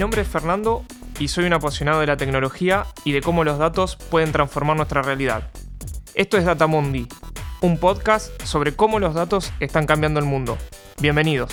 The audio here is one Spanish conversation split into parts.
Mi nombre es Fernando y soy un apasionado de la tecnología y de cómo los datos pueden transformar nuestra realidad. Esto es Datamundi, un podcast sobre cómo los datos están cambiando el mundo. Bienvenidos.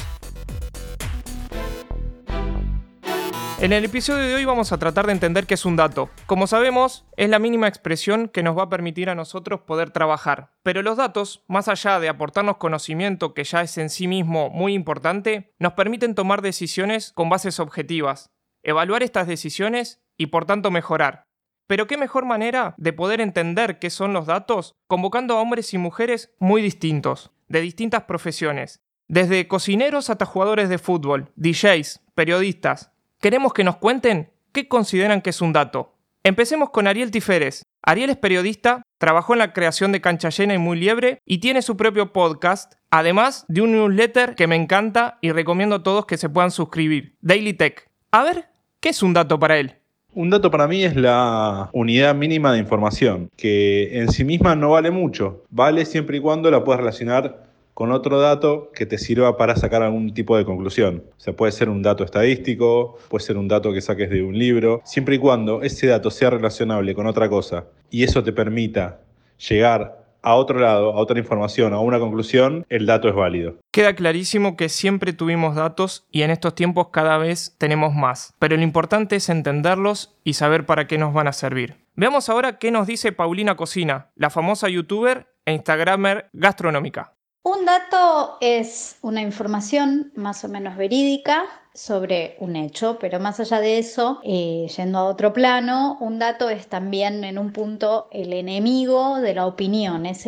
En el episodio de hoy vamos a tratar de entender qué es un dato. Como sabemos, es la mínima expresión que nos va a permitir a nosotros poder trabajar. Pero los datos, más allá de aportarnos conocimiento que ya es en sí mismo muy importante, nos permiten tomar decisiones con bases objetivas, evaluar estas decisiones y por tanto mejorar. Pero qué mejor manera de poder entender qué son los datos convocando a hombres y mujeres muy distintos, de distintas profesiones, desde cocineros hasta jugadores de fútbol, DJs, periodistas, Queremos que nos cuenten qué consideran que es un dato. Empecemos con Ariel Tiferes. Ariel es periodista, trabajó en la creación de Cancha Llena y Muy Liebre y tiene su propio podcast, además de un newsletter que me encanta y recomiendo a todos que se puedan suscribir, Daily Tech. A ver, ¿qué es un dato para él? Un dato para mí es la unidad mínima de información, que en sí misma no vale mucho, vale siempre y cuando la puedas relacionar con otro dato que te sirva para sacar algún tipo de conclusión. O sea, puede ser un dato estadístico, puede ser un dato que saques de un libro, siempre y cuando ese dato sea relacionable con otra cosa y eso te permita llegar a otro lado, a otra información, a una conclusión, el dato es válido. Queda clarísimo que siempre tuvimos datos y en estos tiempos cada vez tenemos más, pero lo importante es entenderlos y saber para qué nos van a servir. Veamos ahora qué nos dice Paulina Cocina, la famosa youtuber e instagramer gastronómica. Un dato es una información más o menos verídica sobre un hecho, pero más allá de eso, eh, yendo a otro plano, un dato es también en un punto el enemigo de la opinión, es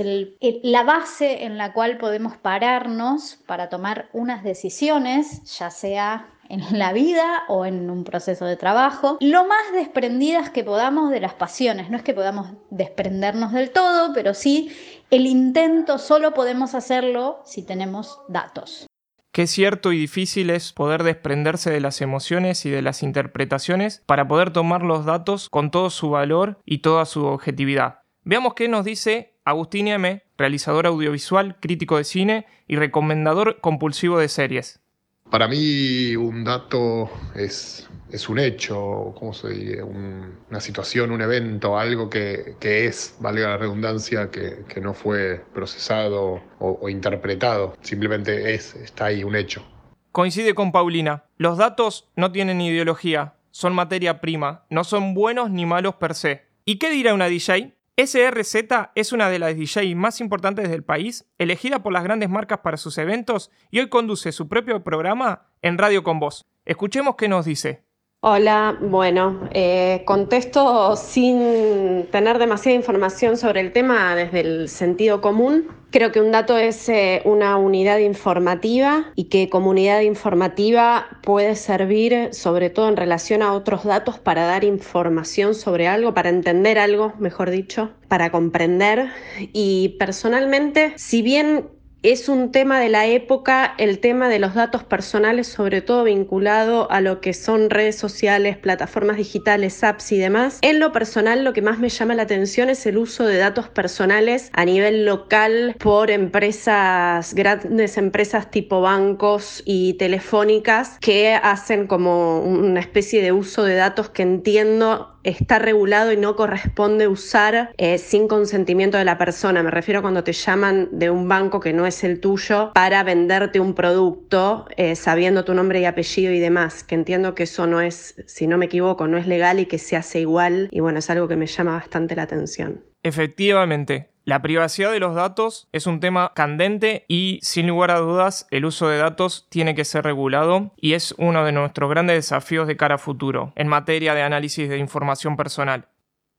la base en la cual podemos pararnos para tomar unas decisiones, ya sea en la vida o en un proceso de trabajo, lo más desprendidas que podamos de las pasiones. No es que podamos desprendernos del todo, pero sí el intento solo podemos hacerlo si tenemos datos. Qué cierto y difícil es poder desprenderse de las emociones y de las interpretaciones para poder tomar los datos con todo su valor y toda su objetividad. Veamos qué nos dice Agustín M., realizador audiovisual, crítico de cine y recomendador compulsivo de series. Para mí un dato es, es un hecho, ¿cómo se dice? una situación, un evento, algo que, es, valga la redundancia, que, no fue procesado o, o, interpretado. Simplemente es, está ahí, un hecho. Coincide con Paulina. Los datos no tienen ideología, son materia prima, no son buenos ni malos per se. ¿Y qué dirá una DJ? SRZ es una de las DJ más importantes del país, elegida por las grandes marcas para sus eventos y hoy conduce su propio programa en Radio con Voz. Escuchemos qué nos dice. Hola, bueno, eh, contesto sin tener demasiada información sobre el tema desde el sentido común. Creo que un dato es eh, una unidad informativa y que como unidad informativa puede servir sobre todo en relación a otros datos para dar información sobre algo, para entender algo, mejor dicho, para comprender. Y personalmente, si bien es un tema de la época, el tema de los datos personales, sobre todo vinculado a lo que son redes sociales, plataformas digitales, apps y demás. En lo personal, lo que más me llama la atención es el uso de datos personales a nivel local por empresas, grandes empresas tipo bancos y telefónicas que hacen como una especie de uso de datos que entiendo está regulado y no corresponde usar eh, sin consentimiento de la persona. Me refiero cuando te llaman de un banco que no es el tuyo para venderte un producto eh, sabiendo tu nombre y apellido y demás, que entiendo que eso no es, si no me equivoco, no es legal y que se hace igual y bueno, es algo que me llama bastante la atención. Efectivamente, la privacidad de los datos es un tema candente y sin lugar a dudas el uso de datos tiene que ser regulado y es uno de nuestros grandes desafíos de cara a futuro en materia de análisis de información personal.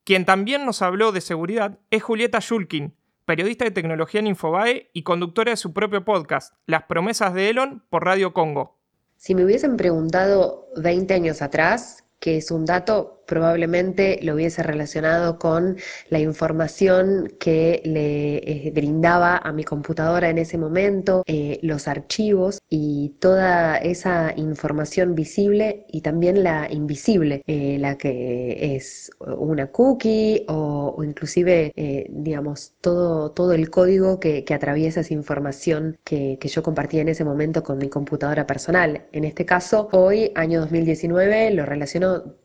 Quien también nos habló de seguridad es Julieta Shulkin, periodista de tecnología en Infobae y conductora de su propio podcast, Las promesas de Elon por Radio Congo. Si me hubiesen preguntado 20 años atrás que es un dato, probablemente lo hubiese relacionado con la información que le eh, brindaba a mi computadora en ese momento, eh, los archivos y toda esa información visible y también la invisible, eh, la que es una cookie o, inclusive, digamos, todo, todo el código que, atraviesa esa información que, que yo compartía en ese momento con mi computadora personal. En este caso, hoy, año 2019, lo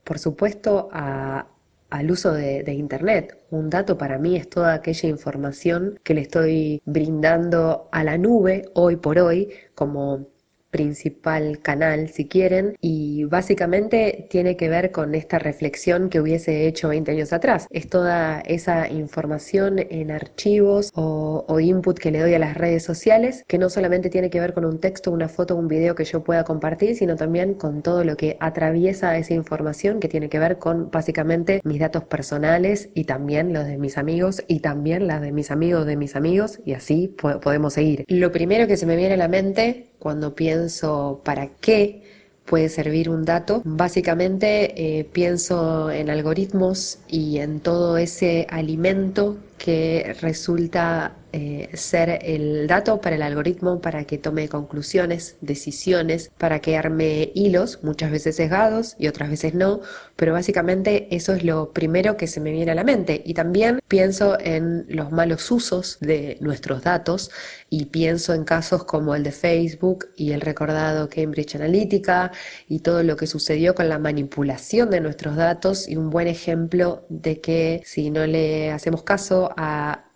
por supuesto, al uso de, Internet. Un dato para mí es toda aquella información que le estoy brindando a la nube hoy por hoy como principal canal, si quieren, y básicamente tiene que ver con esta reflexión que hubiese hecho 20 años atrás. Es toda esa información en archivos o, input que le doy a las redes sociales, que no solamente tiene que ver con un texto, una foto, un video que yo pueda compartir, sino también con todo lo que atraviesa esa información que tiene que ver con básicamente mis datos personales y también los de mis amigos y también las de mis amigos de mis amigos y así podemos seguir. Lo primero que se me viene a la mente cuando pienso para qué puede servir un dato, básicamente eh, pienso en algoritmos y en todo ese alimento que resulta eh, ser el dato para el algoritmo para que tome conclusiones, decisiones, para que arme hilos, muchas veces sesgados y otras veces no, pero básicamente eso es lo primero que se me viene a la mente. Y también pienso en los malos usos de nuestros datos y pienso en casos como el de Facebook y el recordado Cambridge Analytica y todo lo que sucedió con la manipulación de nuestros datos y un buen ejemplo de que si no le hacemos caso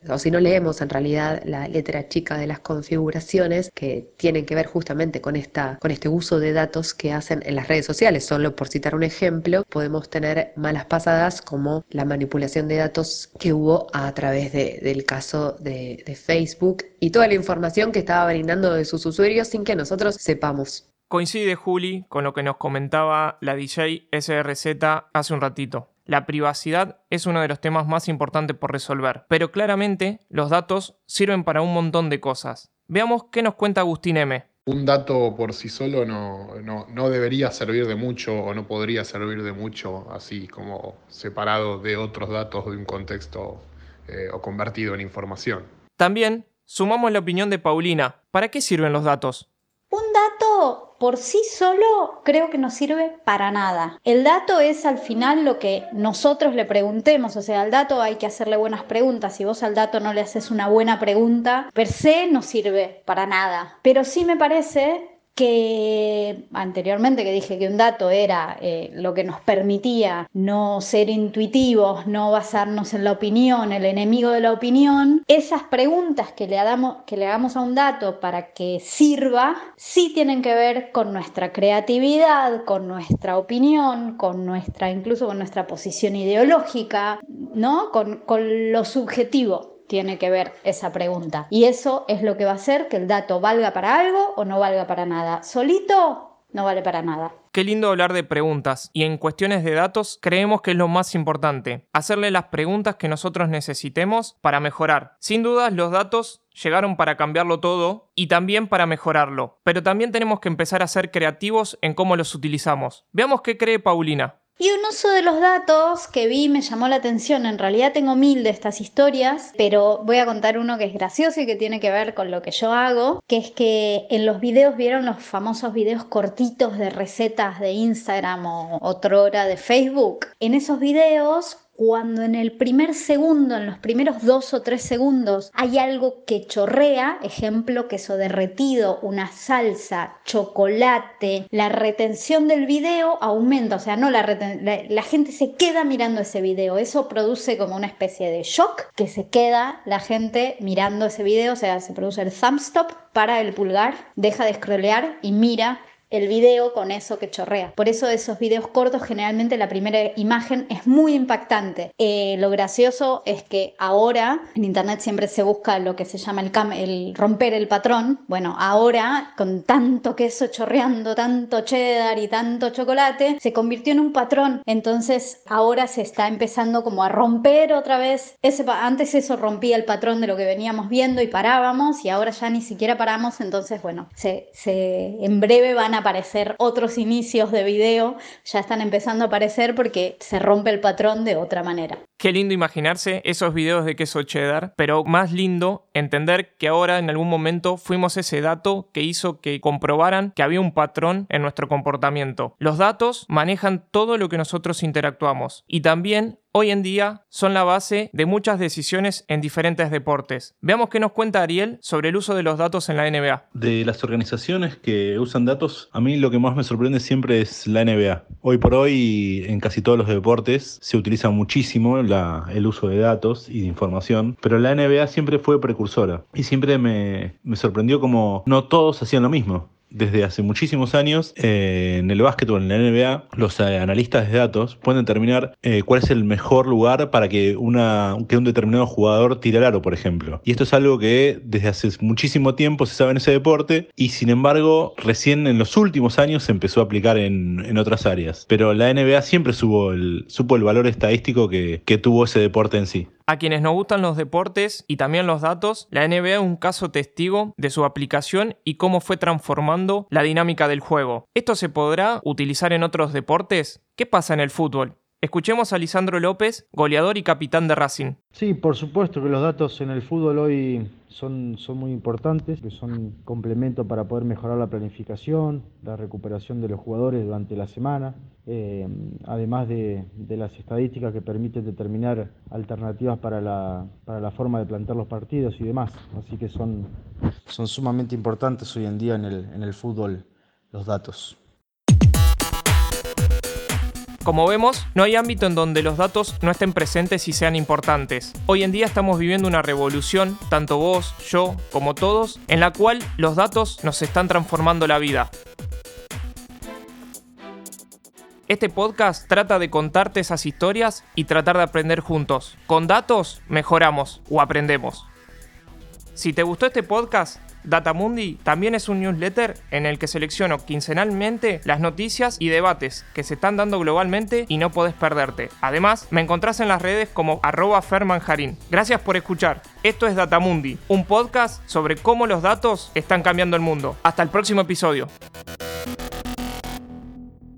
o si no leemos en realidad la letra chica de las configuraciones que tienen que ver justamente con, esta, con este uso de datos que hacen en las redes sociales. Solo por citar un ejemplo, podemos tener malas pasadas como la manipulación de datos que hubo a través del caso de, de Facebook y toda la información que estaba brindando de sus usuarios sin que nosotros sepamos. Coincide Juli con lo que nos comentaba la DJ SRZ hace un ratito. La privacidad es uno de los temas más importantes por resolver, pero claramente los datos sirven para un montón de cosas. Veamos qué nos cuenta Agustín M. Un dato por sí solo no, no, debería servir de mucho o no podría servir de mucho así como separado de otros datos de un contexto eh, o convertido en información. También sumamos la opinión de Paulina. ¿Para qué sirven los datos? Un dato por sí solo creo que no sirve para nada. El dato es al final lo que nosotros le preguntemos, o sea, al dato hay que hacerle buenas preguntas. Si vos al dato no le haces una buena pregunta, per se no sirve para nada. Pero sí me parece que anteriormente que dije que un dato era eh, lo que nos permitía no ser intuitivos, no basarnos en la opinión, el enemigo de la opinión, esas preguntas que le, hagamos, que le hagamos a un dato para que sirva, sí tienen que ver con nuestra creatividad, con nuestra opinión, con nuestra, incluso con nuestra posición ideológica, ¿no? con, con lo subjetivo tiene que ver esa pregunta. Y eso es lo que va a hacer que el dato valga para algo o no valga para nada. Solito no vale para nada. Qué lindo hablar de preguntas y en cuestiones de datos creemos que es lo más importante, hacerle las preguntas que nosotros necesitemos para mejorar. Sin dudas los datos llegaron para cambiarlo todo y también para mejorarlo, pero también tenemos que empezar a ser creativos en cómo los utilizamos. Veamos qué cree Paulina. Y un uso de los datos que vi me llamó la atención. En realidad tengo mil de estas historias, pero voy a contar uno que es gracioso y que tiene que ver con lo que yo hago, que es que en los videos vieron los famosos videos cortitos de recetas de Instagram o otra hora de Facebook. En esos videos cuando en el primer segundo, en los primeros dos o tres segundos, hay algo que chorrea, ejemplo, queso derretido, una salsa, chocolate, la retención del video aumenta, o sea, no la, la, la gente se queda mirando ese video, eso produce como una especie de shock que se queda la gente mirando ese video, o sea, se produce el thumb stop para el pulgar, deja de scrollear y mira el video con eso que chorrea. Por eso de esos videos cortos generalmente la primera imagen es muy impactante. Eh, lo gracioso es que ahora en internet siempre se busca lo que se llama el, romper el patrón. Bueno, ahora con tanto queso chorreando, tanto cheddar y tanto chocolate, se convirtió en un patrón. Entonces ahora se está empezando como a romper otra vez. Ese, antes eso rompía el patrón de lo que veníamos viendo y parábamos y ahora ya ni siquiera paramos. Entonces bueno, se en breve van a aparecer otros inicios de video, ya están empezando a aparecer porque se rompe el patrón de otra manera. Qué lindo imaginarse esos videos de queso cheddar, pero más lindo entender que ahora en algún momento fuimos ese dato que hizo que comprobaran que había un patrón en nuestro comportamiento. Los datos manejan todo lo que nosotros interactuamos y también hoy en día son la base de muchas decisiones en diferentes deportes. Veamos qué nos cuenta Ariel sobre el uso de los datos en la NBA. De las organizaciones que usan datos, a mí lo que más me sorprende siempre es la NBA. Hoy por hoy en casi todos los deportes se utiliza muchísimo el uso de datos y de información, pero la NBA siempre fue precursora y siempre me, me sorprendió como no todos hacían lo mismo desde hace muchísimos años eh, en el básquetbol, en la NBA, los analistas de datos pueden determinar eh, cuál es el mejor lugar para que, un determinado jugador tire al aro, por ejemplo. Y esto es algo que desde hace muchísimo tiempo se sabe en ese deporte y sin embargo recién en los últimos años se empezó a aplicar en, otras áreas. Pero la NBA siempre supo el, valor estadístico que tuvo ese deporte en sí. A quienes nos gustan los deportes y también los datos, la NBA es un caso testigo de su aplicación y cómo fue transformando la dinámica del juego. ¿Esto se podrá utilizar en otros deportes? ¿Qué pasa en el fútbol? Escuchemos a Lisandro López, goleador y capitán de Racing. Sí, por supuesto que los datos en el fútbol hoy son, son muy importantes, que son complemento para poder mejorar la planificación, la recuperación de los jugadores durante la semana, eh, además de, las estadísticas que permiten determinar alternativas para la, para la forma de plantear los partidos y demás. Así que son, son sumamente importantes hoy en día en el, en el fútbol los datos. Como vemos, no hay ámbito en donde los datos no estén presentes y sean importantes. Hoy en día estamos viviendo una revolución, tanto vos, yo, como todos, en la cual los datos nos están transformando la vida. Este podcast trata de contarte esas historias y tratar de aprender juntos. Con datos mejoramos o aprendemos. Si te gustó este podcast, Datamundi también es un newsletter en el que selecciono quincenalmente las noticias y debates que se están dando globalmente y no podés perderte. Además, me encontrás en las redes como arroba fermanjarín. Gracias por escuchar. Esto es Datamundi, un podcast sobre cómo los datos están cambiando el mundo. Hasta el próximo episodio.